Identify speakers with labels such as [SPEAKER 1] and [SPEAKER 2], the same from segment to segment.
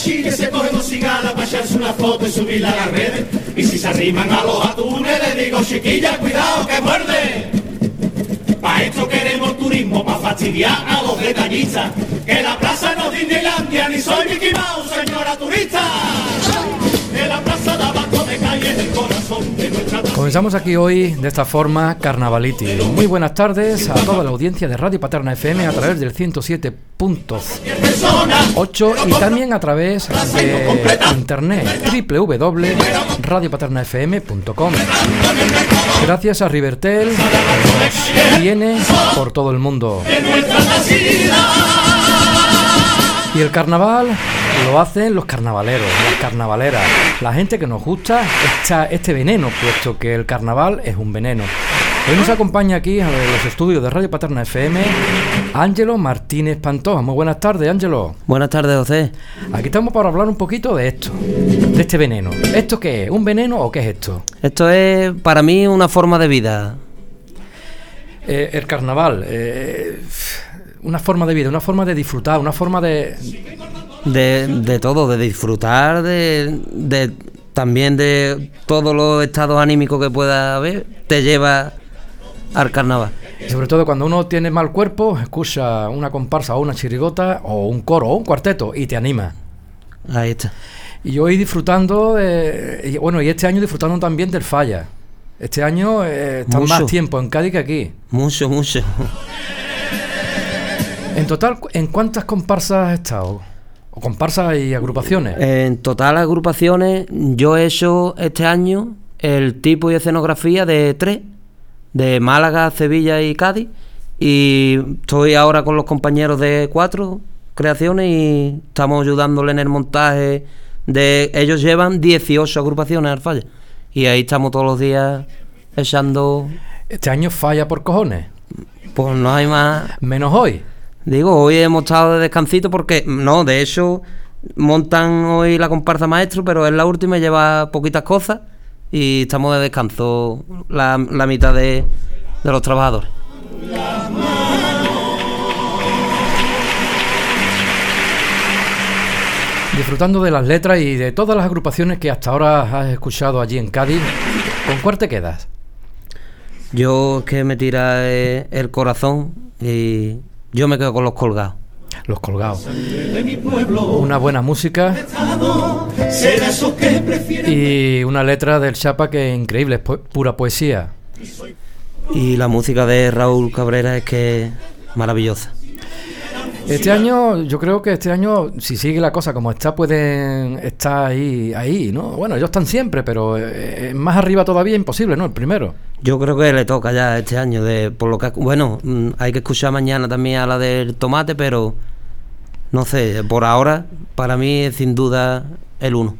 [SPEAKER 1] allí que se coge dos cigalas para echarse una foto y subirla a las redes. Y si se arriman a los atunes, le digo, chiquilla, cuidado que muerde. Pa' esto queremos turismo, pa' fastidiar a los detallistas. Que la plaza no es Disneylandia, ni soy Mickey Mouse, señora turista. Que la plaza
[SPEAKER 2] Comenzamos aquí hoy de esta forma Carnavaliti. Muy buenas tardes a toda la audiencia de Radio Paterna FM a través del 107.8 y también a través de internet www.radiopaternafm.com. Gracias a Rivertel, viene por todo el mundo. Y el carnaval lo hacen los carnavaleros, las carnavaleras, la gente que nos gusta esta, este veneno, puesto que el carnaval es un veneno. Hoy nos acompaña aquí a los estudios de Radio Paterna FM Ángelo Martínez Pantoja. Muy buenas tardes, Ángelo.
[SPEAKER 3] Buenas tardes, José.
[SPEAKER 2] Aquí estamos para hablar un poquito de esto, de este veneno. ¿Esto qué es? ¿Un veneno o qué es esto?
[SPEAKER 3] Esto es para mí una forma de vida.
[SPEAKER 2] Eh, el carnaval, eh, una forma de vida, una forma de disfrutar, una forma de...
[SPEAKER 3] De, de todo, de disfrutar, de, de también de todos los estados anímicos que pueda haber, te lleva al carnaval.
[SPEAKER 2] Y sobre todo cuando uno tiene mal cuerpo, escucha una comparsa o una chirigota o un coro o un cuarteto y te anima.
[SPEAKER 3] Ahí está.
[SPEAKER 2] Y hoy disfrutando, y bueno, y este año disfrutando también del falla. Este año eh, está
[SPEAKER 3] Mucho.
[SPEAKER 2] más tiempo en Cádiz que aquí.
[SPEAKER 3] Mucho, mucho.
[SPEAKER 2] En total, ¿en cuántas comparsas has estado? ¿O comparsas y agrupaciones?
[SPEAKER 3] En total agrupaciones, yo he hecho este año el tipo y escenografía de tres, de Málaga, Sevilla y Cádiz. Y estoy ahora con los compañeros de cuatro creaciones y estamos ayudándole en el montaje de... Ellos llevan 18 agrupaciones al falla. Y ahí estamos todos los días echando...
[SPEAKER 2] Este año falla por cojones.
[SPEAKER 3] Pues no hay más...
[SPEAKER 2] Menos hoy.
[SPEAKER 3] Digo, hoy hemos estado de descansito porque, no, de hecho, montan hoy la comparsa maestro, pero es la última y lleva poquitas cosas y estamos de descanso la, la mitad de, de los trabajadores.
[SPEAKER 2] Disfrutando de las letras y de todas las agrupaciones que hasta ahora has escuchado allí en Cádiz. ¿Con cuál te quedas?
[SPEAKER 3] Yo es que me tira el corazón y yo me quedo con los colgados.
[SPEAKER 2] Los colgados. Una buena música y una letra del Chapa que es increíble, es pu- pura poesía.
[SPEAKER 3] Y la música de Raúl Cabrera es que es maravillosa.
[SPEAKER 2] Este año, yo creo que este año, si sigue la cosa como está, pueden estar ahí, ahí, ¿no? Bueno, ellos están siempre, pero eh, más arriba todavía imposible, ¿no? El primero.
[SPEAKER 3] Yo creo que le toca ya este año, de por lo que bueno, mm, hay que escuchar mañana también a la del tomate, pero no sé, por ahora para mí es sin duda el uno.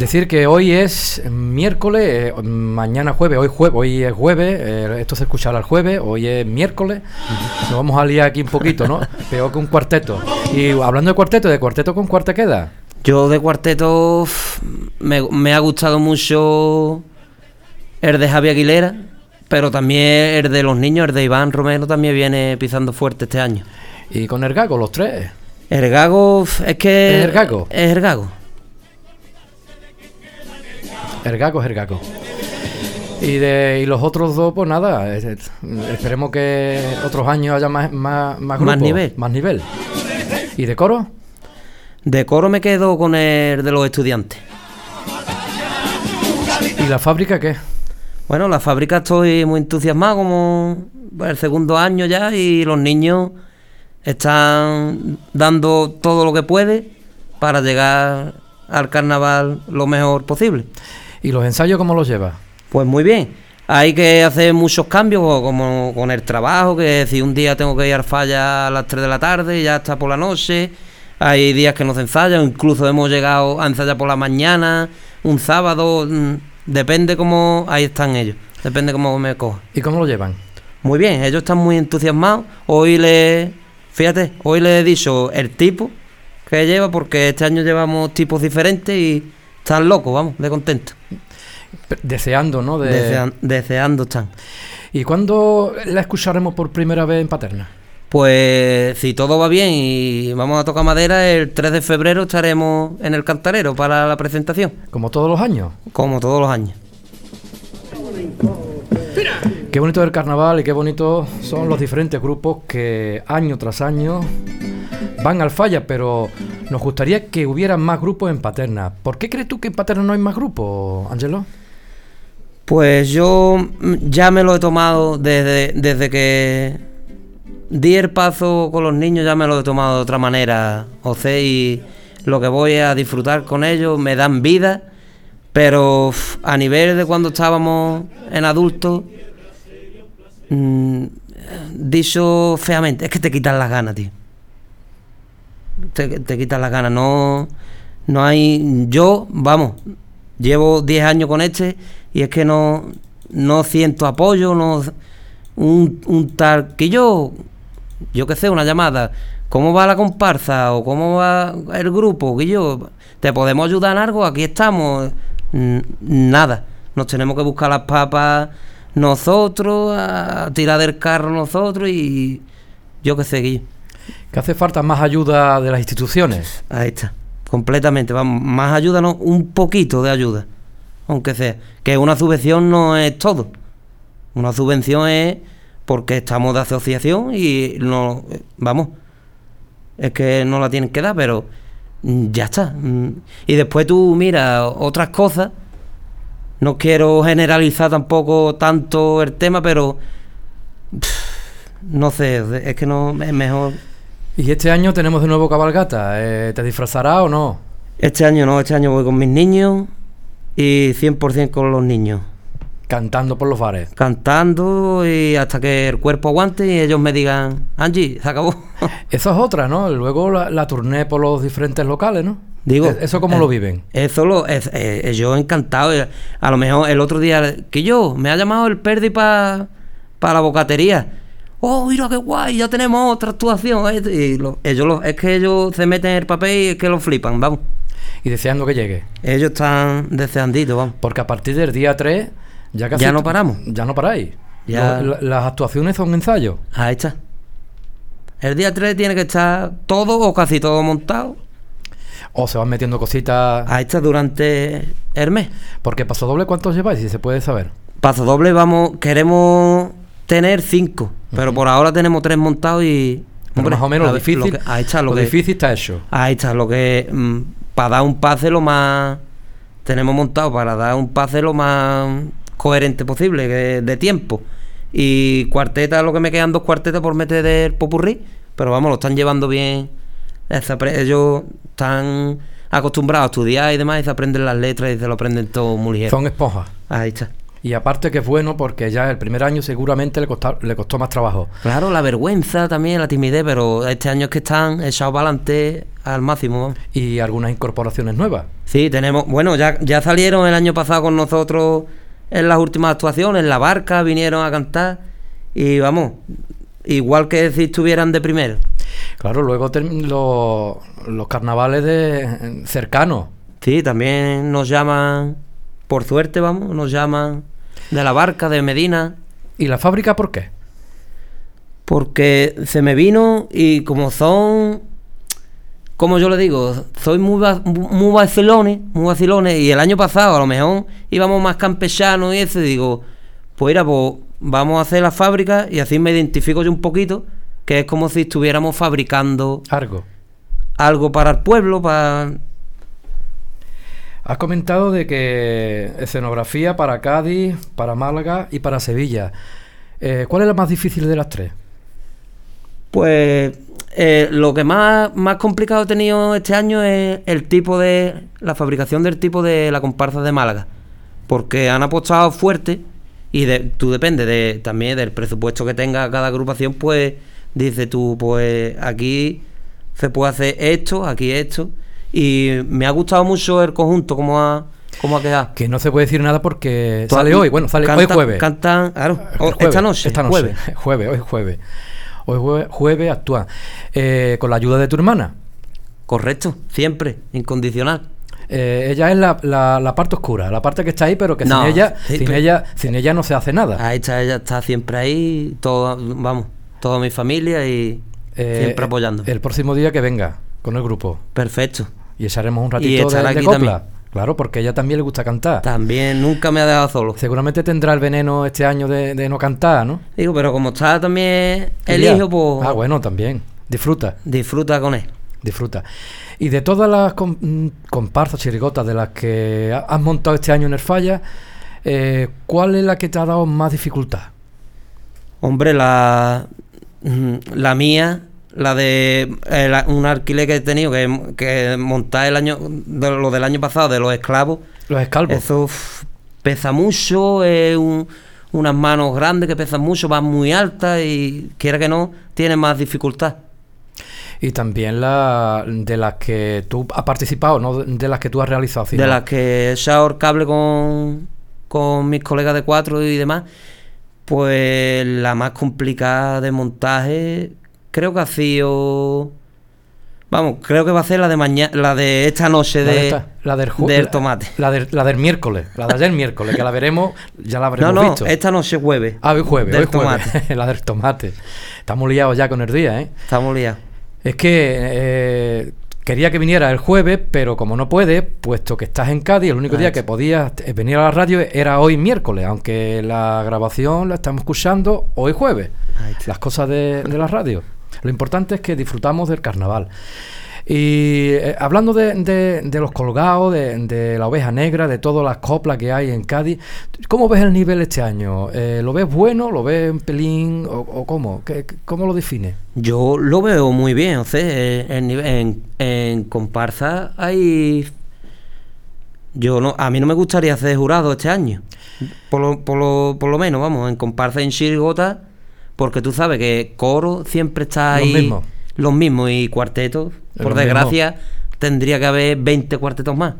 [SPEAKER 2] Decir que hoy es miércoles, eh, mañana jueves, hoy jueves, hoy es jueves, eh, esto se escuchará el jueves, hoy es miércoles, nos vamos a liar aquí un poquito, ¿no? Peor que un cuarteto. Y hablando de cuarteto, ¿de cuarteto con cuarta queda?
[SPEAKER 3] Yo de cuarteto me, me ha gustado mucho el de Javi Aguilera, pero también el de los niños, el de Iván Romero también viene pisando fuerte este año.
[SPEAKER 2] Y con el gago, los tres.
[SPEAKER 3] El gago es que...
[SPEAKER 2] ¿Es el gago?
[SPEAKER 3] Es el gago.
[SPEAKER 2] El gago es el gago. Y, de, y los otros dos, pues nada, es- es- esperemos que otros años haya más, más, más,
[SPEAKER 3] Más
[SPEAKER 2] grupos,
[SPEAKER 3] nivel.
[SPEAKER 2] Más nivel. ¿Y de coro?
[SPEAKER 3] De coro me quedo con el de los estudiantes.
[SPEAKER 2] ¿Y la fábrica qué?
[SPEAKER 3] Bueno, la fábrica estoy muy entusiasmado como el segundo año ya y los niños están dando todo lo que puede para llegar al carnaval lo mejor posible.
[SPEAKER 2] ¿Y los ensayos cómo los lleva?
[SPEAKER 3] Pues muy bien. Hay que hacer muchos cambios, como con el trabajo, que si un día tengo que ir al falla a las 3 de la tarde ya está por la noche. Hay días que no se ensayan, incluso hemos llegado a ensayar por la mañana, un sábado, mm, depende cómo... Ahí están ellos, depende cómo me coja.
[SPEAKER 2] ¿Y cómo lo llevan?
[SPEAKER 3] Muy bien, ellos están muy entusiasmados. Hoy le... Fíjate, hoy le he dicho el tipo que lleva, porque este año llevamos tipos diferentes y están locos, vamos, de contentos.
[SPEAKER 2] Pe- Deseando, ¿no? De...
[SPEAKER 3] Desean- deseando están.
[SPEAKER 2] ¿Y cuándo la escucharemos por primera vez en Paterna?
[SPEAKER 3] Pues si todo va bien y vamos a tocar madera, el 3 de febrero estaremos en el Cantarero para la presentación,
[SPEAKER 2] Como todos los años.
[SPEAKER 3] como todos los años.
[SPEAKER 2] Qué bonito es el carnaval y qué bonitos son los diferentes grupos que año tras año van al falla, pero nos gustaría que hubiera más grupos en Paterna. ¿Por qué crees tú que en Paterna no hay más grupos, Angelo?
[SPEAKER 3] Pues yo ya me lo he tomado desde, desde que di el paso con los niños, ya me lo he tomado de otra manera, José, y lo que voy a disfrutar con ellos me dan vida, pero a nivel de cuando estábamos en adultos, mm, dicho feamente, es que te quitan las ganas, tío. Te, quitan las ganas, no, no hay... Yo, vamos, llevo 10 años con este y es que no, no siento apoyo, no un, un tal que yo, yo qué sé, una llamada, ¿cómo va la comparsa? o cómo va el grupo? Que yo, ¿te podemos ayudar en algo? Aquí estamos. Nada. Nos tenemos que buscar las papas nosotros, a tirar del carro nosotros y yo qué sé, Guillo.
[SPEAKER 2] Que hace falta más ayuda de las instituciones.
[SPEAKER 3] Ahí está. Completamente. Vamos, más ayuda, no, un poquito de ayuda. Aunque sea. Que una subvención no es todo. Una subvención es porque estamos de asociación y no. Vamos. Es que no la tienen que dar, pero ya está. Y después tú miras otras cosas. No quiero generalizar tampoco tanto el tema, pero. no sé, es que no es mejor.
[SPEAKER 2] Y este año tenemos de nuevo cabalgata. Eh, ¿Te disfrazará o no?
[SPEAKER 3] Este año no, este año voy con mis niños y 100% con los niños.
[SPEAKER 2] Cantando por los bares.
[SPEAKER 3] Cantando y hasta que el cuerpo aguante y ellos me digan, Angie, se acabó.
[SPEAKER 2] Eso es otra, ¿no? Luego la, la tournée por los diferentes locales, ¿no?
[SPEAKER 3] Digo,
[SPEAKER 2] ¿E- ¿Eso cómo
[SPEAKER 3] eh,
[SPEAKER 2] lo viven?
[SPEAKER 3] Eso lo, es, eh, yo encantado. eh, A lo mejor el otro día, que yo, me ha llamado el Perdi para la bocatería. Oh, mira qué guay, ya tenemos otra actuación. eh", Y lo- ellos lo- es que ellos se meten en el papel y es que lo flipan, vamos.
[SPEAKER 2] Y deseando que llegue.
[SPEAKER 3] Ellos están deseanditos, vamos.
[SPEAKER 2] Porque a partir del día 3 ya casi...
[SPEAKER 3] Ya no paramos.
[SPEAKER 2] Ya no paráis.
[SPEAKER 3] Ya-
[SPEAKER 2] las actuaciones son ensayos.
[SPEAKER 3] Ahí está. El día 3 tiene que estar todo o casi todo montado.
[SPEAKER 2] O se van metiendo cositas...
[SPEAKER 3] Ahí está durante el mes.
[SPEAKER 2] Porque paso doble, ¿cuántos lleváis? Si se puede saber.
[SPEAKER 3] Paso doble, vamos, queremos tener cinco, pero por ahora tenemos tres montados y.
[SPEAKER 2] Más o menos lo difícil,
[SPEAKER 3] que- ahí está lo,
[SPEAKER 2] lo
[SPEAKER 3] que.
[SPEAKER 2] difícil está hecho.
[SPEAKER 3] Ahí está lo que. para dar un pase lo más. Tenemos montado para dar un pase lo más coherente posible que- de tiempo. Y cuarteta, lo que me quedan dos cuartetas por meter del popurrí, pero vamos, lo están llevando bien. Ellos están acostumbrados a estudiar y demás y se aprenden las letras y se lo aprenden todo muy ligero.
[SPEAKER 2] Son esponjas.
[SPEAKER 3] Ahí está.
[SPEAKER 2] Y aparte que es bueno porque ya el primer año seguramente le, costa- le costó más trabajo.
[SPEAKER 3] Claro, la vergüenza también, la timidez, pero este año es que están echados para adelante al máximo.
[SPEAKER 2] Y algunas incorporaciones nuevas.
[SPEAKER 3] Sí, tenemos, bueno, ya, ya salieron el año pasado con nosotros en las últimas actuaciones, en la barca, vinieron a cantar y vamos, igual que si estuvieran de primero.
[SPEAKER 2] Claro, luego term- lo- los carnavales de cercanos.
[SPEAKER 3] Sí, también nos llaman, por suerte, vamos, nos llaman de la barca, de Medina,
[SPEAKER 2] ¿Y la fábrica por qué?
[SPEAKER 3] porque se me vino y como son, como yo le digo, soy muy, muy vacilones, muy vacilones, y el año pasado a lo mejor íbamos más campechanos y eso, y digo, pues mira, pues vamos a hacer la fábrica y así me identifico yo un poquito, que es como si estuviéramos fabricando
[SPEAKER 2] Algo.
[SPEAKER 3] algo para el pueblo, para...
[SPEAKER 2] Has comentado de que escenografía para Cádiz, para Málaga y para Sevilla. Eh, ¿Cuál es la más difícil de las tres?
[SPEAKER 3] Pues eh, lo que más, más complicado he tenido este año es el tipo de. la fabricación del tipo de la comparsa de Málaga. Porque han apostado fuerte y de, tú depende de, también del presupuesto que tenga cada agrupación, pues dice tú, pues aquí se puede hacer esto, aquí esto. Y me ha gustado mucho el conjunto, como ha, cómo ha quedado.
[SPEAKER 2] Que no se puede decir nada porque sale hoy. Bueno, sale hoy jueves.
[SPEAKER 3] Cantan, claro,
[SPEAKER 2] jueves,
[SPEAKER 3] esta noche,
[SPEAKER 2] Esta noche.
[SPEAKER 3] jueves.
[SPEAKER 2] Jueves, hoy jueves. Hoy jueves, jueves actúan. Eh, con la ayuda de tu hermana.
[SPEAKER 3] Correcto, siempre, incondicional.
[SPEAKER 2] Eh, ella es la, la- la parte oscura, la parte que está ahí, pero que
[SPEAKER 3] No,
[SPEAKER 2] sin ella,
[SPEAKER 3] sí,
[SPEAKER 2] sin ella, sin ella no se hace nada.
[SPEAKER 3] Ahí está, ella está siempre ahí, todo, vamos. toda mi familia y
[SPEAKER 2] Eh,
[SPEAKER 3] siempre apoyando.
[SPEAKER 2] El próximo día que venga con el grupo.
[SPEAKER 3] Perfecto.
[SPEAKER 2] Y echaremos un
[SPEAKER 3] Y
[SPEAKER 2] ratito de,
[SPEAKER 3] estará
[SPEAKER 2] de
[SPEAKER 3] aquí
[SPEAKER 2] copla.
[SPEAKER 3] también.
[SPEAKER 2] Claro, porque a ella también le gusta cantar.
[SPEAKER 3] También nunca me ha dejado solo.
[SPEAKER 2] Seguramente tendrá el veneno este año de, de no cantar, ¿no?
[SPEAKER 3] Digo, pero como está también el hijo, pues
[SPEAKER 2] Ah, bueno, también. Disfruta,
[SPEAKER 3] disfruta con él.
[SPEAKER 2] disfruta. Y de todas las mm, comparsas, chirigotas de las que ha- has montado este año en el Falla, eh, ¿cuál es la que te ha dado más dificultad?
[SPEAKER 3] Hombre, la, mm, la mía, la de eh, un alquiler que he tenido, que, que montar el año, de lo del año pasado, de los esclavos,
[SPEAKER 2] Los escalvos.
[SPEAKER 3] eso uf, pesa mucho, es un- unas manos grandes que pesan mucho, van muy altas y quiera que no, tiene más dificultad.
[SPEAKER 2] Y también la de las que tú has participado, no de las que tú has realizado. sino-
[SPEAKER 3] De las que he echado el cable con, con mis colegas de cuatro y demás, pues la más complicada de montaje creo que ha sido... Vamos, creo que va a ser la de mañana, la de esta noche
[SPEAKER 2] La,
[SPEAKER 3] de,
[SPEAKER 2] esta- la del, ju-
[SPEAKER 3] del
[SPEAKER 2] la-
[SPEAKER 3] tomate.
[SPEAKER 2] La, del- la del miércoles, la de ayer miércoles, que la veremos, ya la
[SPEAKER 3] No,
[SPEAKER 2] habremos
[SPEAKER 3] no,
[SPEAKER 2] visto.
[SPEAKER 3] esta noche jueves.
[SPEAKER 2] Ah, hoy jueves,
[SPEAKER 3] del
[SPEAKER 2] hoy jueves. la del tomate. Estamos liados ya con el día, ¿eh?
[SPEAKER 3] Estamos liados.
[SPEAKER 2] Es que eh, quería que viniera el jueves, pero como no puede, puesto que estás en Cádiz, el único
[SPEAKER 3] Ah,
[SPEAKER 2] día que podías eh, venir a la radio era hoy miércoles, aunque la grabación la estamos escuchando hoy jueves. Las cosas de, de la radio. Lo importante es que disfrutamos del carnaval. Y eh, hablando de, los colgados, de, la oveja negra, de todas las coplas que hay en Cádiz, ¿cómo ves el nivel este año? Eh, ¿Lo ves bueno? ¿Lo ves un pelín? ¿O, cómo? ¿Qué- qué- ¿Cómo lo defines?
[SPEAKER 3] Yo lo veo muy bien, o sea, eh, en, en, comparsa hay... Yo no, a mí no me gustaría ser jurado este año, por lo menos, vamos, en comparsa en Chirigota, porque tú sabes que coro siempre está
[SPEAKER 2] Los
[SPEAKER 3] ahí...
[SPEAKER 2] mismos.
[SPEAKER 3] Los mismos, y cuartetos,
[SPEAKER 2] Los
[SPEAKER 3] por desgracia, tendría que haber 20 cuartetos más,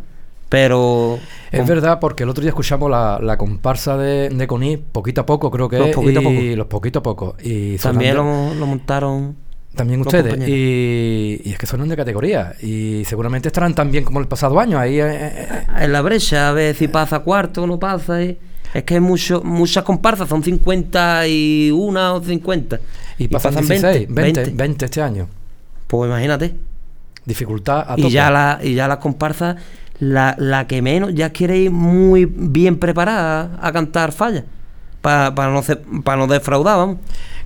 [SPEAKER 3] pero...
[SPEAKER 2] Es verdad, porque el otro día escuchamos la, la comparsa de, de Conil, poquito a poco creo que
[SPEAKER 3] Los
[SPEAKER 2] es,
[SPEAKER 3] poquito a
[SPEAKER 2] y
[SPEAKER 3] poco.
[SPEAKER 2] los poquito a poco. Y
[SPEAKER 3] También lo, lo montaron...
[SPEAKER 2] también
[SPEAKER 3] los
[SPEAKER 2] ustedes. y es que son de categoría. Y seguramente estarán tan bien como el pasado año. Ahí, eh, eh, eh,
[SPEAKER 3] en la brecha, a ver si pasa cuarto o no pasa. y- Es que hay mucho, muchas comparsas, son 51 o 50.
[SPEAKER 2] y pasan 16, 20, 20, este año.
[SPEAKER 3] Pues imagínate.
[SPEAKER 2] Dificultad a
[SPEAKER 3] Y
[SPEAKER 2] tope.
[SPEAKER 3] ya, la, y ya las comparsas, la, la que menos, ya quiere ir muy bien preparada a, cantar falla. Para no, ce- pa no defraudar, vamos.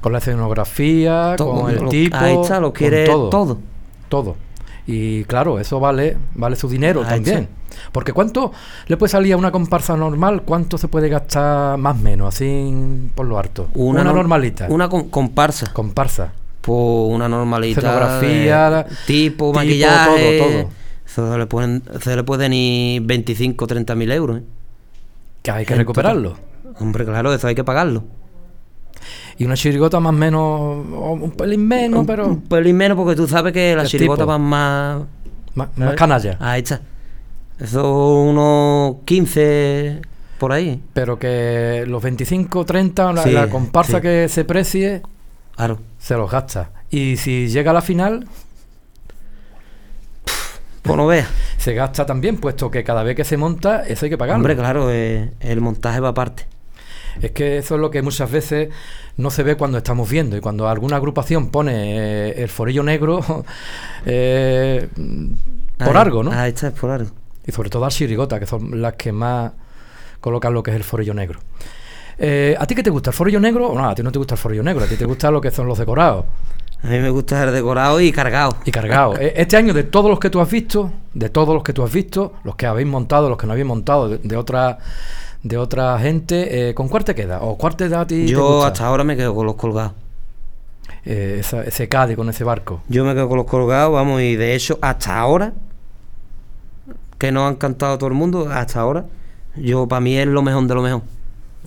[SPEAKER 2] Con la escenografía,
[SPEAKER 3] Todo,
[SPEAKER 2] con el
[SPEAKER 3] lo-
[SPEAKER 2] tipo.
[SPEAKER 3] ahí está, lo quiere
[SPEAKER 2] todo.
[SPEAKER 3] todo.
[SPEAKER 2] Todo. Y claro, eso vale, vale su dinero también. Porque ¿cuánto le puede salir a una comparsa normal? ¿Cuánto se puede gastar más o menos, así por lo harto? Una,
[SPEAKER 3] nor-
[SPEAKER 2] normalita.
[SPEAKER 3] Una con- comparsa.
[SPEAKER 2] comparsa.
[SPEAKER 3] Pues una normalita.
[SPEAKER 2] Escenografía,
[SPEAKER 3] tipo,
[SPEAKER 2] tipo,
[SPEAKER 3] maquillaje.
[SPEAKER 2] todo,
[SPEAKER 3] se le pueden, se le pueden ir 25 o 30 mil euros. ¿eh?
[SPEAKER 2] Que hay que recuperarlo.
[SPEAKER 3] Hombre, claro, eso hay que pagarlo.
[SPEAKER 2] Y una chirigota más o menos, un pelín menos,
[SPEAKER 3] un,
[SPEAKER 2] pero
[SPEAKER 3] un pelín menos porque tú sabes que las chirigotas van más.
[SPEAKER 2] más, más canalla.
[SPEAKER 3] Ahí está. Eso unos 15 por ahí.
[SPEAKER 2] Pero que los 25, 30, la,
[SPEAKER 3] Sí,
[SPEAKER 2] la comparsa
[SPEAKER 3] sí.
[SPEAKER 2] que se precie,
[SPEAKER 3] Claro.
[SPEAKER 2] se los gasta. Y si llega a la final,
[SPEAKER 3] Pues no veas.
[SPEAKER 2] se gasta también, puesto que cada vez que se monta, eso hay que pagarlo.
[SPEAKER 3] Hombre, claro, eh, el montaje va aparte.
[SPEAKER 2] Es que eso es lo que muchas veces no se ve cuando estamos viendo. Y cuando alguna agrupación pone eh, el forillo negro, eh, por algo, ¿no?
[SPEAKER 3] Ahí está, es por algo.
[SPEAKER 2] Y sobre todo al chirigota, que son las que más colocan lo que es el forillo negro. Eh, ¿A ti qué te gusta? ¿El forillo negro? No, a ti no te gusta el forillo negro, a ti te gusta lo que son los decorados
[SPEAKER 3] A mí me gusta el decorado y cargado.
[SPEAKER 2] y cargados. Eh, Este año, de todos los que tú has visto, de todos los que tú has visto, los que habéis montado, los que no habéis montado, de, de otra de otra gente, eh, ¿con cuál te queda? ¿O cuál te da a ti? te
[SPEAKER 3] Yo
[SPEAKER 2] gusta?
[SPEAKER 3] hasta ahora me quedo con los colgados.
[SPEAKER 2] Eh, esa- ese Cádiz con ese barco.
[SPEAKER 3] Yo me quedo con los colgados, vamos, y de hecho, hasta ahora, que nos han cantado todo el mundo, hasta ahora, yo para mí es lo mejor de lo mejor,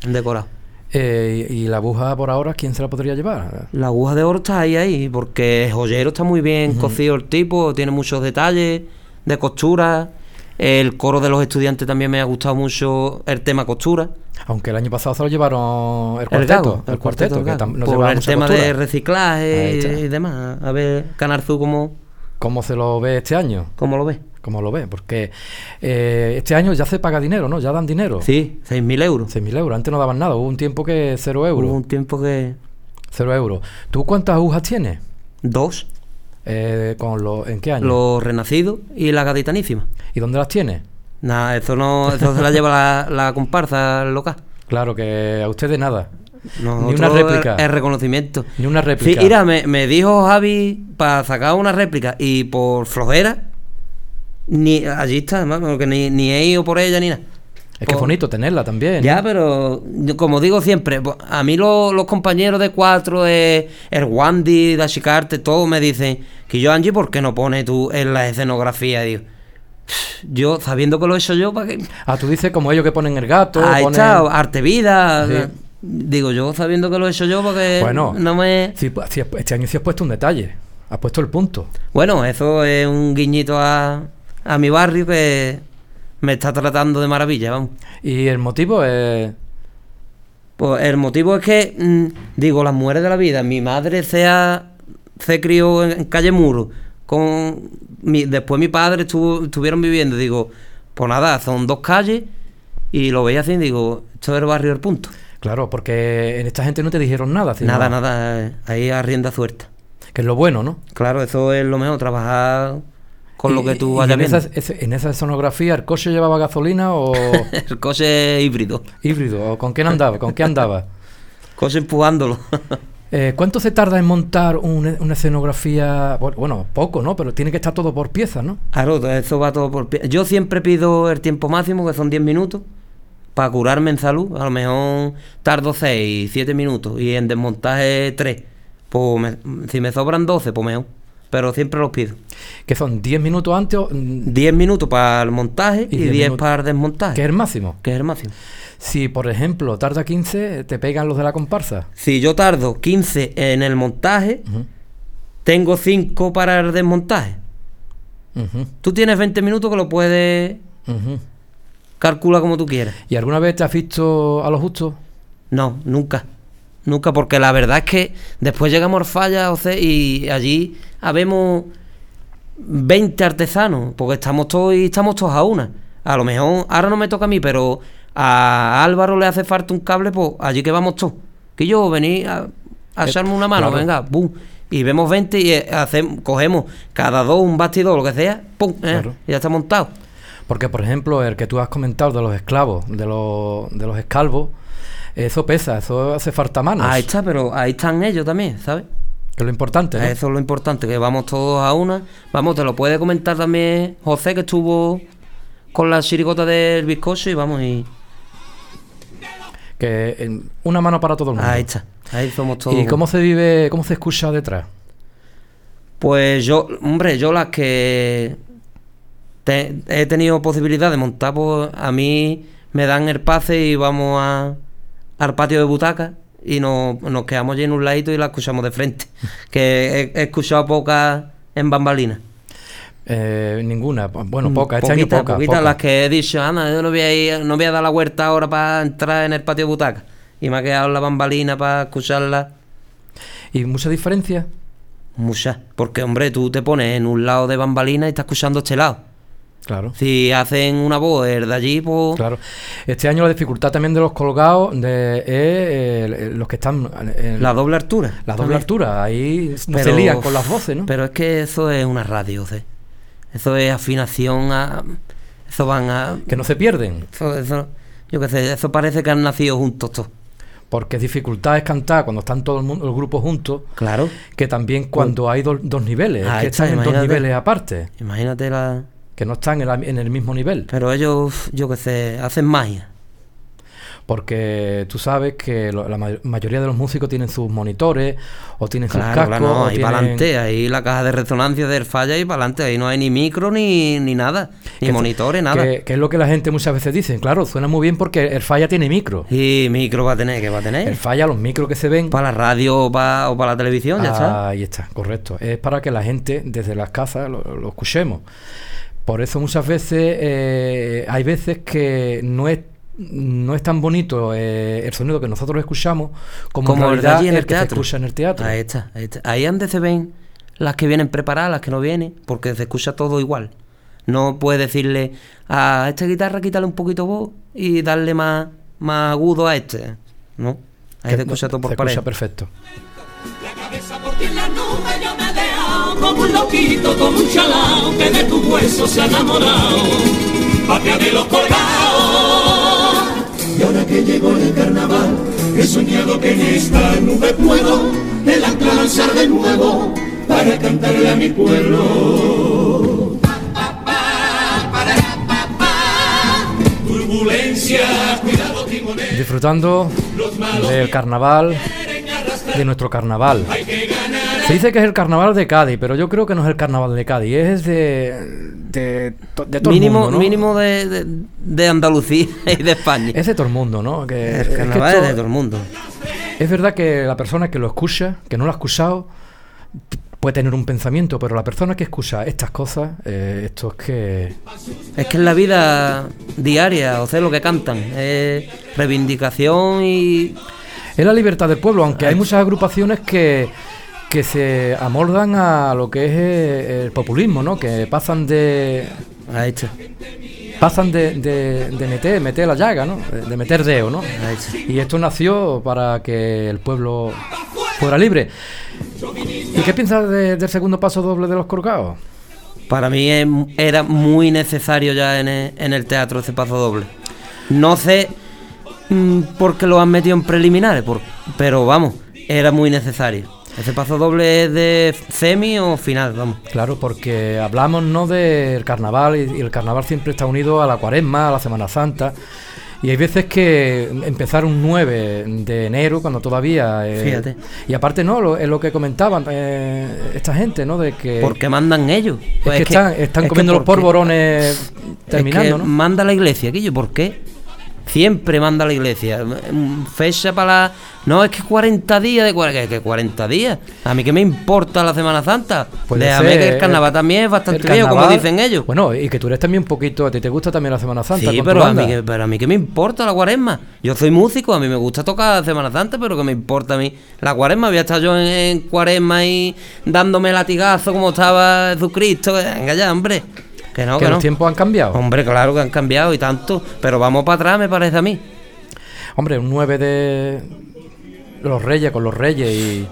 [SPEAKER 3] el decorado.
[SPEAKER 2] Eh, y, y la aguja por ahora, ¿quién se la podría llevar?
[SPEAKER 3] La aguja de oro está ahí, ahí, porque el joyero está muy bien cocido el tipo, tiene muchos detalles de costura. El coro de los estudiantes también me ha gustado mucho el tema costura.
[SPEAKER 2] Aunque el año pasado se lo llevaron el
[SPEAKER 3] El
[SPEAKER 2] cuarteto.
[SPEAKER 3] gago,
[SPEAKER 2] el cuarteto,
[SPEAKER 3] el
[SPEAKER 2] que no
[SPEAKER 3] Por el tema
[SPEAKER 2] costura.
[SPEAKER 3] de reciclaje y, demás. A ver, Canarzu, ¿cómo,
[SPEAKER 2] ¿Cómo se lo ve este año?
[SPEAKER 3] cómo lo ves?
[SPEAKER 2] ¿Cómo lo ve? Porque eh, este año ya se paga dinero, ¿no? Ya dan dinero.
[SPEAKER 3] Sí, 6.000 euros.
[SPEAKER 2] 6.000 euros. Antes no daban nada. Hubo un tiempo que cero euros.
[SPEAKER 3] Hubo un tiempo que...
[SPEAKER 2] Cero euros. ¿Tú cuántas agujas tienes?
[SPEAKER 3] Dos,
[SPEAKER 2] Eh, con los, ¿En qué año?
[SPEAKER 3] los renacidos y la gaditanísima.
[SPEAKER 2] ¿Y dónde las tienes?
[SPEAKER 3] Nada, eso no, eso se la lleva la, la comparsa local.
[SPEAKER 2] Claro que a ustedes nada.
[SPEAKER 3] Nosotros
[SPEAKER 2] Ni una réplica.
[SPEAKER 3] Es reconocimiento.
[SPEAKER 2] Ni una
[SPEAKER 3] Sí,
[SPEAKER 2] réplica.
[SPEAKER 3] mira, me, me dijo Javi para sacar una réplica y por flojera, ni allí está, además, porque ni, ni he ido por ella ni nada.
[SPEAKER 2] Es que es bonito tenerla también.
[SPEAKER 3] Ya, pero como digo siempre, a mí lo- los compañeros de cuatro, eh, el Wandy, Dashikarte, todos me dicen que yo, Angie, ¿por qué no pone tú en la escenografía? Digo, yo, sabiendo que lo he hecho yo, ¿para qué?
[SPEAKER 2] Ah, tú dices como ellos que ponen el gato.
[SPEAKER 3] Ahí
[SPEAKER 2] ponen-
[SPEAKER 3] está, Arte Vida.
[SPEAKER 2] Sí.
[SPEAKER 3] Digo, yo sabiendo que lo he hecho yo, porque
[SPEAKER 2] Bueno.
[SPEAKER 3] no me...
[SPEAKER 2] Este año sí has puesto un detalle. Has puesto el punto.
[SPEAKER 3] Bueno, eso es un guiñito a, a mi barrio que me está tratando de maravilla, vamos.
[SPEAKER 2] Y el motivo es.
[SPEAKER 3] Pues el motivo es que, mm, digo, las mujeres de la vida, mi madre se, ha- se crió en, en calle Muro, con mi- después mi padre estuvo, estuvieron viviendo, digo, pues nada, son dos calles, y lo veía así, y digo, esto es el barrio del punto.
[SPEAKER 2] Claro, porque en esta gente no te dijeron nada. sino-
[SPEAKER 3] Nada, nada, eh, ahí a rienda suelta.
[SPEAKER 2] Que es lo bueno, ¿no?
[SPEAKER 3] Claro, eso es lo mejor, trabajar con lo que tú vayas
[SPEAKER 2] en
[SPEAKER 3] viendo.
[SPEAKER 2] esa, en esa sonografía, ¿el coche llevaba gasolina o
[SPEAKER 3] El coche híbrido,
[SPEAKER 2] híbrido? ¿O con quién andaba? ¿Con qué andaba?
[SPEAKER 3] coche empujándolo.
[SPEAKER 2] Eh, ¿Cuánto se tarda en montar un- una escenografía? Bueno, poco, ¿no? Pero tiene que estar todo por piezas, ¿no?
[SPEAKER 3] Claro, eso va todo por pie. Yo siempre pido el tiempo máximo, que son 10 minutos, para curarme en salud. A lo mejor tardo 6, 7 minutos y en desmontaje 3. Pues me- si me sobran 12, pues mejor. Pero siempre los pido.
[SPEAKER 2] Que son 10 minutos antes, o, mm,
[SPEAKER 3] 10 minutos para el montaje
[SPEAKER 2] Y
[SPEAKER 3] y,
[SPEAKER 2] 10
[SPEAKER 3] 10
[SPEAKER 2] minutos.
[SPEAKER 3] para el desmontaje.
[SPEAKER 2] que es el máximo.
[SPEAKER 3] que es el máximo.
[SPEAKER 2] Si, por ejemplo, tarda 15, te pegan los de la comparsa.
[SPEAKER 3] Si yo tardo 15 en el montaje, tengo 5 para el desmontaje. Tú tienes 20 minutos que lo puedes
[SPEAKER 2] ujú.
[SPEAKER 3] calcular como tú quieras.
[SPEAKER 2] ¿Y alguna vez te has visto a lo justo?
[SPEAKER 3] No, nunca. Nunca, porque la verdad es que después llegamos a Falla y allí habemos 20 artesanos, porque estamos todos y estamos todos a una. A lo mejor ahora no me toca a mí, pero a Álvaro le hace falta un cable, pues allí que vamos todos. Que yo vení a, a
[SPEAKER 2] Eh,
[SPEAKER 3] echarme una mano,
[SPEAKER 2] claro.
[SPEAKER 3] venga, boom. Y vemos 20 y eh, hacemos, cogemos cada dos un bastidor, lo que sea, pum, eh,
[SPEAKER 2] Claro.
[SPEAKER 3] y ya está montado.
[SPEAKER 2] Porque, por ejemplo, el que tú has comentado de los esclavos, de los, de los escalvos, eso pesa, eso hace falta manos.
[SPEAKER 3] Ahí está, pero ahí están ellos también, ¿sabes?
[SPEAKER 2] Que es lo importante, ¿no?
[SPEAKER 3] Eso es lo importante, que vamos todos a una. Vamos, te lo puede comentar también José, que estuvo con la chirigota del bizcocho y vamos y...
[SPEAKER 2] Que en- una mano para todo el mundo.
[SPEAKER 3] Ahí está, ahí somos todos.
[SPEAKER 2] ¿Y cómo se vive, cómo se escucha detrás?
[SPEAKER 3] Pues yo, hombre, yo las que te- he tenido posibilidad de montar, pues a mí me dan el pase y vamos a, al patio de butaca y nos, nos quedamos allí en un ladito y la escuchamos de frente. que he, he escuchado pocas en bambalinas.
[SPEAKER 2] Eh, ninguna, bueno,
[SPEAKER 3] Mm,
[SPEAKER 2] poca, este
[SPEAKER 3] poquita,
[SPEAKER 2] año poca.
[SPEAKER 3] poquita,
[SPEAKER 2] poca.
[SPEAKER 3] las que he dicho, anda, yo no voy a ir, no voy a dar la vuelta ahora para entrar en el patio de butaca. Y me ha quedado la bambalina para escucharla.
[SPEAKER 2] ¿Y mucha diferencia?
[SPEAKER 3] Mucha. Porque, hombre, tú te pones en un lado de bambalina y estás escuchando este lado.
[SPEAKER 2] Claro.
[SPEAKER 3] Si hacen una voz el de allí, pues.
[SPEAKER 2] Claro. Este año la dificultad también de los colgados de, es eh, los que están en
[SPEAKER 3] La doble altura.
[SPEAKER 2] la doble altura. Ahí no se
[SPEAKER 3] Pero-
[SPEAKER 2] lían con las voces, ¿no?
[SPEAKER 3] Pero es que eso es una radio, ¿sí? Eso es afinación a. Eso van a.
[SPEAKER 2] que no se pierden.
[SPEAKER 3] Eso, eso- yo qué sé, eso parece que han nacido juntos todos.
[SPEAKER 2] Porque dificultad es cantar cuando están todo el mundo, el grupo juntos,
[SPEAKER 3] Claro.
[SPEAKER 2] que también cuando hay do- dos niveles, es
[SPEAKER 3] Ahí
[SPEAKER 2] que
[SPEAKER 3] está,
[SPEAKER 2] están en dos niveles aparte,
[SPEAKER 3] Imagínate la.
[SPEAKER 2] que no están en, la- en el mismo nivel.
[SPEAKER 3] Pero ellos, yo qué sé, hacen magia.
[SPEAKER 2] Porque tú sabes que lo- la ma- mayoría de los músicos tienen sus monitores o tienen sus
[SPEAKER 3] Claro,
[SPEAKER 2] cascos.
[SPEAKER 3] claro, no, ahí
[SPEAKER 2] tienen-
[SPEAKER 3] para adelante, ahí la caja de resonancia del falla y para adelante, ahí no hay ni micro ni, ni nada, ni
[SPEAKER 2] que-
[SPEAKER 3] monitores, nada.
[SPEAKER 2] Que, que es lo que la gente muchas veces dice. Claro, suena muy bien porque el falla tiene micro.
[SPEAKER 3] Y micro va a tener, que va a
[SPEAKER 2] El
[SPEAKER 3] tener?
[SPEAKER 2] falla, los micros que se ven.
[SPEAKER 3] Para la radio o para, o para la televisión, ya está.
[SPEAKER 2] Ahí está, correcto. Es para que la gente desde las casas lo, lo escuchemos. Por eso muchas veces eh, hay veces que no es no es tan bonito eh, el sonido que nosotros escuchamos como,
[SPEAKER 3] Como
[SPEAKER 2] en
[SPEAKER 3] el de
[SPEAKER 2] realidad
[SPEAKER 3] allí en
[SPEAKER 2] el,
[SPEAKER 3] el
[SPEAKER 2] que se escucha en el teatro.
[SPEAKER 3] Ahí está, ahí está. Ahí antes se ven las que vienen preparadas, las que no vienen, porque se escucha todo igual. No puedes decirle a esta guitarra quítale un poquito voz y darle más, más agudo a este. No, ahí
[SPEAKER 2] Que
[SPEAKER 3] se escucha todo por
[SPEAKER 2] se
[SPEAKER 3] pared.
[SPEAKER 2] escucha perfecto.
[SPEAKER 1] como un loquito, como un chalao que de tu hueso se ha enamorado. Patria de los colgados. Y ahora que llegó el carnaval, he soñado que en esta nube puedo el ancla lanzar de nuevo para cantarle a mi pueblo. Turbulencia, cuidado timonel.
[SPEAKER 2] Disfrutando del carnaval, de nuestro carnaval.
[SPEAKER 1] Hay que ganar.
[SPEAKER 2] Se dice que es el carnaval de Cádiz, pero yo creo que no es el carnaval de Cádiz, es de, de, to- de todo
[SPEAKER 3] mínimo
[SPEAKER 2] el mundo, ¿no?
[SPEAKER 3] mínimo de, de- de Andalucía y de España.
[SPEAKER 2] Es de todo el mundo, ¿no? Que,
[SPEAKER 3] el
[SPEAKER 2] es, que
[SPEAKER 3] carnaval
[SPEAKER 2] esto-
[SPEAKER 3] es de todo el mundo.
[SPEAKER 2] es verdad que la persona que lo escucha, que no lo ha escuchado, puede tener un pensamiento, pero la persona que escucha estas cosas, eh, esto es que...
[SPEAKER 3] Es que en la vida diaria, o sea, lo que cantan, es reivindicación y
[SPEAKER 2] Es la libertad del pueblo, aunque hay muchas agrupaciones que, que se amoldan a lo que es eh, el populismo, ¿no? Que pasan de
[SPEAKER 3] ahí está,
[SPEAKER 2] pasan de, de, meter, meter la llaga, ¿no? De, meter deo, ¿no? Y esto nació para que el pueblo fuera libre. ¿Y qué piensas de- del segundo paso doble de los colgados?
[SPEAKER 3] Para mí era muy necesario ya en el, teatro ese paso doble. No sé mm, por qué lo han metido en preliminares, pero vamos, era muy necesario. Ese paso doble es de semi o final, vamos.
[SPEAKER 2] Claro, porque hablamos no del carnaval y, el carnaval siempre está unido a la cuaresma, a la Semana Santa. Y hay veces que empezar un 9 de enero, cuando todavía... eh,
[SPEAKER 3] Fíjate.
[SPEAKER 2] Y aparte, no, lo, es lo que comentaban eh, esta gente, ¿no? De que...
[SPEAKER 3] Porque mandan ellos.
[SPEAKER 2] es
[SPEAKER 3] Pues
[SPEAKER 2] que están, están
[SPEAKER 3] es que
[SPEAKER 2] comiendo los polvorones terminando,
[SPEAKER 3] es que
[SPEAKER 2] ¿no?
[SPEAKER 3] Manda la iglesia, Quillo, ¿por qué? Siempre manda la iglesia. Mm, Fecha para la. No, es que 40 días de cua- que, que 40 días. A mí que me importa la Semana Santa.
[SPEAKER 2] Puede
[SPEAKER 3] Déjame
[SPEAKER 2] ser,
[SPEAKER 3] que el carnaval también es bastante viejo, como dicen ellos.
[SPEAKER 2] Bueno, y que tú eres también un poquito, a ti te gusta también la Semana Santa.
[SPEAKER 3] sí, pero a, mí que, pero a mí que me importa la cuaresma. Yo soy músico, a mí me gusta tocar la Semana Santa, pero que me importa a mí la cuaresma. Voy a estar yo en, en cuaresma y dándome latigazo como estaba Jesucristo. Venga ya, hombre. Que no,
[SPEAKER 2] que
[SPEAKER 3] que,
[SPEAKER 2] los
[SPEAKER 3] no.
[SPEAKER 2] tiempos han cambiado.
[SPEAKER 3] Hombre, claro que han cambiado y tanto, pero vamos para atrás, me parece a mí.
[SPEAKER 2] Hombre, un 9 de los Reyes con los Reyes y.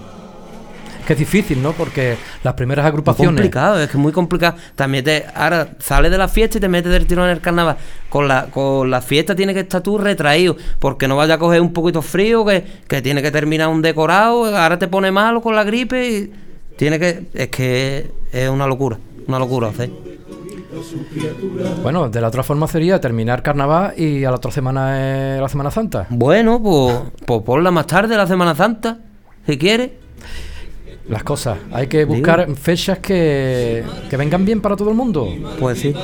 [SPEAKER 2] Que es difícil, ¿no? Porque las primeras agrupaciones.
[SPEAKER 3] complicado, es que es muy complicado. También te, ahora sales de la fiesta y te metes del tirón en el carnaval. Con la, con la fiesta tienes que estar tú retraído, porque no vaya a coger un poquito frío, que, que tiene que terminar un decorado, ahora te pone malo con la gripe y tiene que. Es que es una locura, una locura hacer.
[SPEAKER 2] Bueno, de la otra forma sería terminar carnaval y a la otra semana es la Semana Santa.
[SPEAKER 3] Bueno, pues, pues ponla más tarde la Semana Santa, si quieres.
[SPEAKER 2] Las cosas. Hay que buscar fechas que, que vengan bien para todo el mundo.
[SPEAKER 3] Pues sí.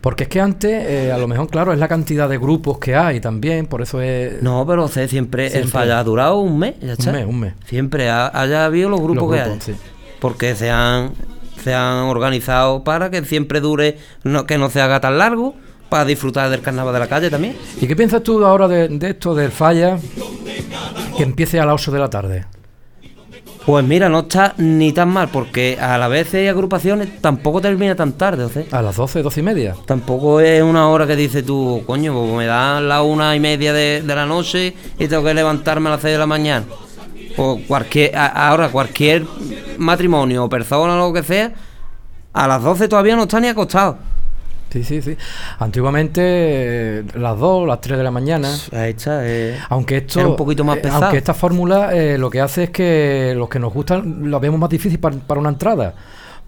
[SPEAKER 2] Porque es que antes, eh, a lo mejor, claro, es la cantidad de grupos que hay también, por eso es.
[SPEAKER 3] No, pero siempre, el falla ha durado un mes, ya está.
[SPEAKER 2] Un mes, un mes.
[SPEAKER 3] Siempre ha- haya habido los grupos
[SPEAKER 2] Los
[SPEAKER 3] que
[SPEAKER 2] sí.
[SPEAKER 3] Porque se han, se han organizado para que siempre dure, no, que no se haga tan largo, para disfrutar del carnaval de la calle también.
[SPEAKER 2] ¿Y qué piensas tú ahora de, de esto del falla que empiece a las 8 de la tarde?
[SPEAKER 3] Pues mira, no está ni tan mal, porque a la vez hay agrupaciones, tampoco termina tan tarde, o sea,
[SPEAKER 2] A las 12, 12 y media.
[SPEAKER 3] tampoco es una hora que dices tú, coño, pues me dan la una y media de, de la noche y tengo que levantarme a las seis de la mañana. O cualquier, ahora cualquier matrimonio o persona o lo que sea, a las 12 todavía no está ni acostado.
[SPEAKER 2] Sí, sí, sí. Antiguamente eh, las 2, las 3 de la mañana.
[SPEAKER 3] Eh.
[SPEAKER 2] Aunque esto.
[SPEAKER 3] Era un poquito más
[SPEAKER 2] eh,
[SPEAKER 3] pesado.
[SPEAKER 2] aunque esta fórmula eh, lo que hace es que los que nos gustan lo vemos más difícil para, para una entrada.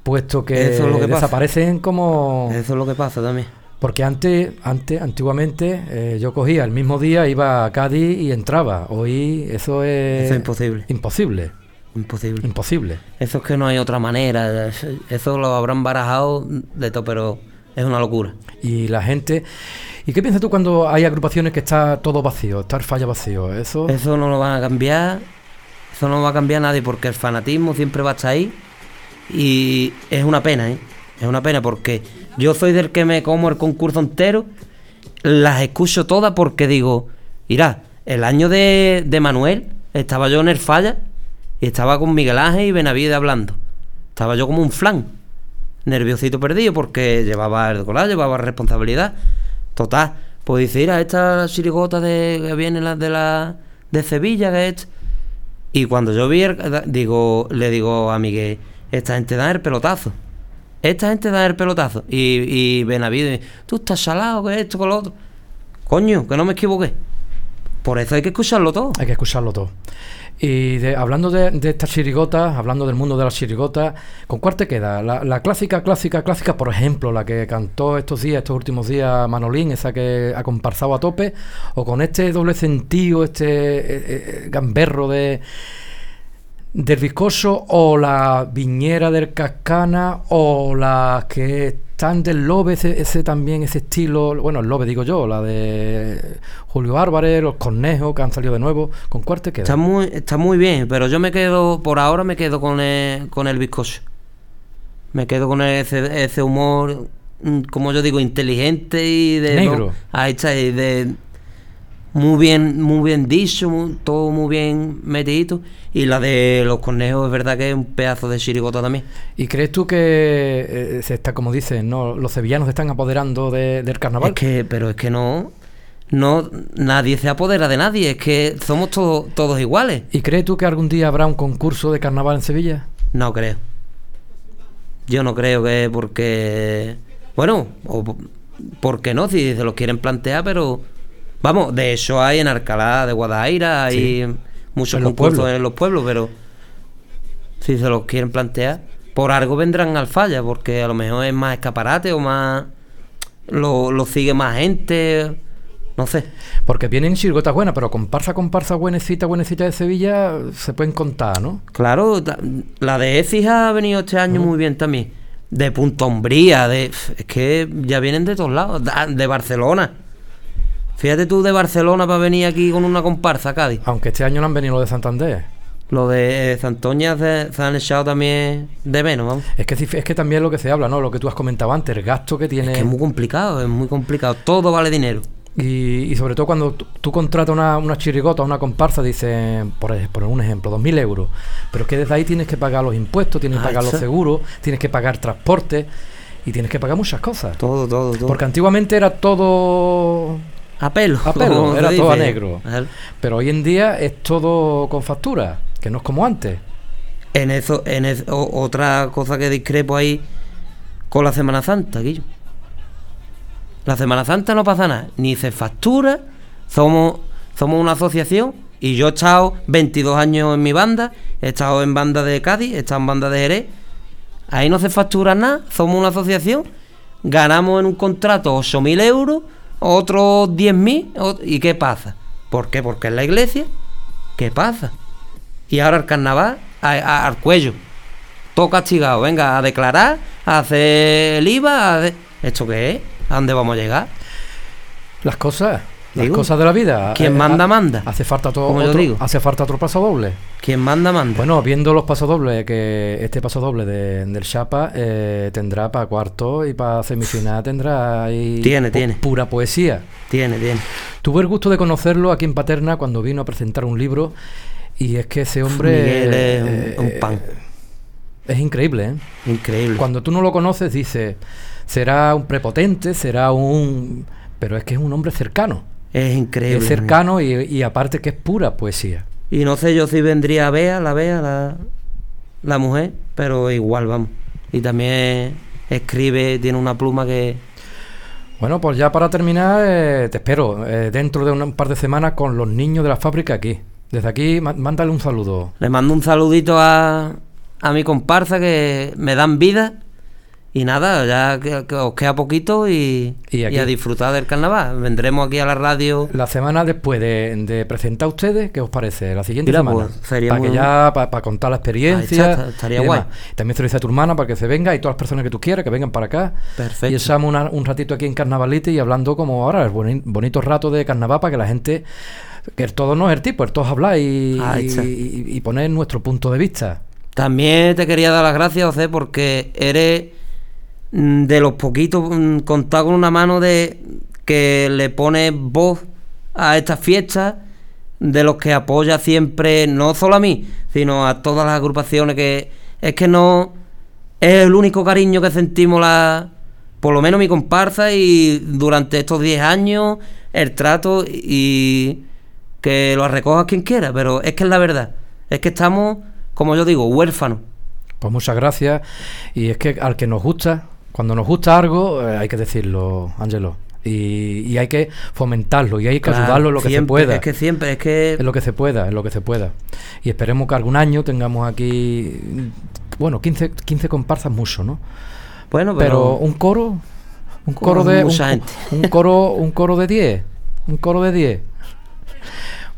[SPEAKER 2] Puesto que,
[SPEAKER 3] Eso es lo que pasa.
[SPEAKER 2] desaparecen como.
[SPEAKER 3] Eso es lo que pasa también.
[SPEAKER 2] Porque antes, antes antiguamente, eh, yo cogía el mismo día, iba a Cádiz y entraba. Hoy eso es.
[SPEAKER 3] Eso es imposible.
[SPEAKER 2] Imposible.
[SPEAKER 3] Imposible.
[SPEAKER 2] Imposible.
[SPEAKER 3] Eso es que no hay otra manera. Eso lo habrán barajado de todo, pero es una locura.
[SPEAKER 2] Y la gente. ¿Y qué piensas tú cuando hay agrupaciones que está todo vacío, está el falla vacío? Eso.
[SPEAKER 3] Eso no lo van a cambiar. Eso no lo va a cambiar nadie porque el fanatismo siempre va a estar ahí. Y es una pena, ¿eh? Es una pena porque yo soy del que me como el concurso entero. Las escucho todas porque digo, mira, el año de, de Manuel estaba yo en el falla y estaba con Miguel Ángel y Benavide hablando. Estaba yo como un flan, nerviosito perdido porque llevaba el colar, llevaba responsabilidad. Total, pues dice, mira, esta chirigota de, que viene la de la de Sevilla, que es... Y cuando yo vi, el- digo, le digo a Miguel, esta gente da el pelotazo. Esta gente da el pelotazo. Y, y Benavides, tú estás salado, que esto, con lo otro. Coño, que no me equivoqué. Por eso hay que escucharlo todo.
[SPEAKER 2] Hay que escucharlo todo. Y hablando de, estas chirigotas, hablando del mundo de las chirigotas, ¿con cuál te queda? La, la clásica, clásica, clásica, por ejemplo, la que cantó estos días, estos últimos días Manolín, esa que ha comparsado a tope, o con este doble sentido, este eh, eh, gamberro de del viscoso, o la viñera del cascana, o las que están del lobe, ese, ese también, ese estilo, bueno, el lobe digo yo, la de Julio Álvarez, los conejos que han salido de nuevo, ¿con cuál te queda?
[SPEAKER 3] Está muy, está muy bien, pero yo me quedo, por ahora me quedo con el, con el bizcocho. Me quedo con ese, ese humor, mm, como yo digo, inteligente y de...
[SPEAKER 2] Negro.
[SPEAKER 3] ahí está, y de... Muy bien, muy bien dicho, muy- todo muy bien metidito. Y la de los conejos es verdad que es un pedazo de chirigota también.
[SPEAKER 2] ¿Y crees tú que eh, se está, como dicen, ¿no? los sevillanos se están apoderando de- del carnaval?
[SPEAKER 3] Es que, pero es que no, no, nadie se apodera de nadie, es que somos todos todos iguales.
[SPEAKER 2] ¿Y crees tú que algún día habrá un concurso de carnaval en Sevilla?
[SPEAKER 3] No creo. Yo no creo que porque. Bueno, o po- porque no, si se los quieren plantear, pero. Vamos, de eso hay en Alcalá de Guadaira, hay muchos
[SPEAKER 2] En los
[SPEAKER 3] concursos
[SPEAKER 2] pueblos.
[SPEAKER 3] en los pueblos, pero. Si se los quieren plantear, por algo vendrán al falla, porque a lo mejor es más escaparate o más. Lo, lo sigue más gente. No sé.
[SPEAKER 2] Porque vienen chirgotas buenas, pero comparsa, comparsa, buenecita, buenecita de Sevilla se pueden contar, ¿no?
[SPEAKER 3] Claro, la de Écija ha venido este año muy bien también. De Punta Umbría, de. Es que ya vienen de todos lados. De Barcelona. Fíjate tú de Barcelona para venir aquí con una comparsa, Cádiz.
[SPEAKER 2] Aunque este año no han venido los de Santander.
[SPEAKER 3] Lo de Santoña se, se han echado también de menos, vamos.
[SPEAKER 2] Es que, es que también lo que se habla, ¿no? Lo que tú has comentado antes, el gasto que tiene.
[SPEAKER 3] Es que es muy complicado, es muy complicado. Todo vale dinero.
[SPEAKER 2] Y, y sobre todo cuando tú, contratas una, una chirigota, una comparsa, dice, por, por un ejemplo, 2.000 euros. Pero es que desde ahí tienes que pagar los impuestos, tienes que
[SPEAKER 3] Ah,
[SPEAKER 2] pagar los seguros, tienes que pagar transporte y tienes que pagar muchas cosas.
[SPEAKER 3] Todo, todo, todo.
[SPEAKER 2] Porque antiguamente era todo...
[SPEAKER 3] a pelo.
[SPEAKER 2] a era todo a negro. Pero hoy en día es todo con factura, que no es como antes.
[SPEAKER 3] En eso, en es- o- otra cosa que discrepo ahí con la Semana Santa, Guillo. La Semana Santa no pasa nada, ni se factura, somos, somos una asociación y yo he estado 22 años en mi banda, he estado en banda de Cádiz, he estado en banda de Jerez, ahí no se factura nada, somos una asociación, ganamos en un contrato 8.000 euros, otros 10.000, ot- ¿y qué pasa? ¿Por qué? Porque es la iglesia, ¿qué pasa? Y ahora el carnaval a- a- al cuello. Todo castigado. Venga, a declarar, a hacer el IVA. a ¿Esto qué es? ¿A dónde vamos a llegar?
[SPEAKER 2] Las cosas, las
[SPEAKER 3] Digo,
[SPEAKER 2] cosas de la vida.
[SPEAKER 3] quien
[SPEAKER 2] Eh,
[SPEAKER 3] manda, manda.
[SPEAKER 2] Hace falta todo otro,
[SPEAKER 3] digo.
[SPEAKER 2] hace falta otro paso doble.
[SPEAKER 3] Quien manda, manda.
[SPEAKER 2] Bueno, viendo los pasos dobles, que este paso doble de- del Chapa eh, tendrá para cuarto y para semifinal tendrá ahí
[SPEAKER 3] Tiene, tiene.
[SPEAKER 2] pura poesía.
[SPEAKER 3] Tiene, tiene.
[SPEAKER 2] Tuve el gusto de conocerlo aquí en Paterna cuando vino a presentar un libro y es que ese hombre
[SPEAKER 3] Miguel es un,
[SPEAKER 2] eh,
[SPEAKER 3] un pan.
[SPEAKER 2] es increíble. ¿eh?
[SPEAKER 3] Increíble.
[SPEAKER 2] Cuando tú no lo conoces dices, será un prepotente, será un... Pero es que es un hombre cercano.
[SPEAKER 3] Es increíble.
[SPEAKER 2] Es cercano y, y aparte que es pura poesía.
[SPEAKER 3] Y no sé yo si vendría a Bea, la Bea, la, la mujer, pero igual, vamos. Y también escribe, tiene una pluma que...
[SPEAKER 2] Bueno, pues ya para terminar, eh, te espero eh, dentro de un, par de semanas con los niños de la fábrica aquí. Desde aquí, má- mándale un saludo.
[SPEAKER 3] Le mando un saludito a, a mi comparsa que me dan vida. Y nada, ya que, que os queda poquito y,
[SPEAKER 2] Y
[SPEAKER 3] y
[SPEAKER 2] aquí-
[SPEAKER 3] a disfrutar del carnaval. Vendremos aquí a la radio.
[SPEAKER 2] La semana después de, de presentar a ustedes, ¿qué os parece? La siguiente
[SPEAKER 3] Mira,
[SPEAKER 2] semana.
[SPEAKER 3] pues, sería
[SPEAKER 2] para
[SPEAKER 3] muy-
[SPEAKER 2] que ya, para contar la experiencia.
[SPEAKER 3] Está, estaría guay.
[SPEAKER 2] También se lo dice a tu hermana para que se venga y todas las personas que tú quieras que vengan para acá.
[SPEAKER 3] Perfecto.
[SPEAKER 2] Y echamos una- un ratito aquí en Carnavalite y hablando como ahora, el boni- bonito rato de carnaval para que la gente. Que el todo no es el tipo, el todo es hablar y,
[SPEAKER 3] está.
[SPEAKER 2] y- y poner nuestro punto de vista.
[SPEAKER 3] También te quería dar las gracias, José, porque eres de los poquitos mm, contados con una mano de que le pone voz a estas fiestas, de los que apoya siempre, no solo a mí, sino a todas las agrupaciones que es que no es el único cariño que sentimos la por lo menos mi comparsa y durante estos 10 años el trato y que lo recoja quien quiera, pero es que es la verdad, es que estamos, como yo digo, huérfanos
[SPEAKER 2] Pues muchas gracias. Y es que al que nos gusta, cuando nos gusta algo, eh, hay que decirlo, Ángelo. Y, y hay que fomentarlo y hay que
[SPEAKER 3] Claro,
[SPEAKER 2] ayudarlo en lo que se pueda.
[SPEAKER 3] Es que siempre, es que
[SPEAKER 2] En lo que se pueda, en lo que se pueda. Y esperemos que algún año tengamos aquí, bueno, 15, 15 comparsas mucho, ¿no?
[SPEAKER 3] bueno,
[SPEAKER 2] Pero,
[SPEAKER 3] pero,
[SPEAKER 2] un coro, un coro de un, un coro, un coro de 10, un coro de 10.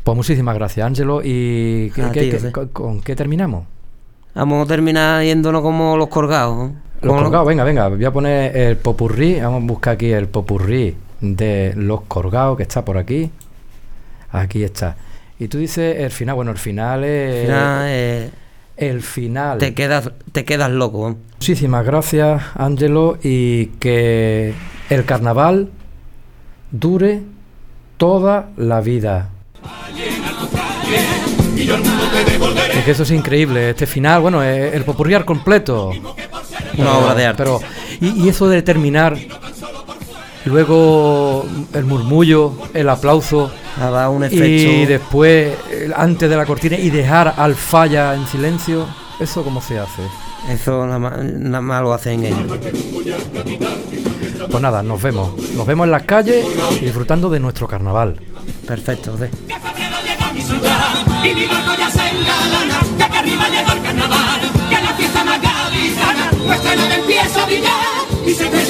[SPEAKER 2] Pues muchísimas gracias, Ángelo. ¿Y qué- qué- qué- con, con qué terminamos?
[SPEAKER 3] vamos a terminar yéndonos como los colgados. ¿no?
[SPEAKER 2] Los colgados, venga, venga, voy a poner el popurrí, vamos a buscar aquí el popurrí de los colgados que está por aquí. Aquí está. Y tú dices el final, bueno, el final es...
[SPEAKER 3] Al final, eh,
[SPEAKER 2] El final.
[SPEAKER 3] te quedas, te quedas loco.
[SPEAKER 2] Muchísimas gracias, Ángelo, y que el carnaval dure toda la vida. Es que eso es increíble, este final, bueno, es el popurrí al completo.
[SPEAKER 3] Una obra de arte.
[SPEAKER 2] Pero, y, y eso de terminar, luego el murmullo, el aplauso,
[SPEAKER 3] Ha dado un
[SPEAKER 2] y
[SPEAKER 3] efecto.
[SPEAKER 2] después, eh, antes de la cortina, y dejar al falla en silencio, ¿eso cómo se hace?
[SPEAKER 3] Eso nada más, nada más lo hacen ellos.
[SPEAKER 2] Pues nada, nos vemos. Nos vemos en las calles y disfrutando de nuestro carnaval.
[SPEAKER 3] Perfecto, José.
[SPEAKER 1] Ciudad y se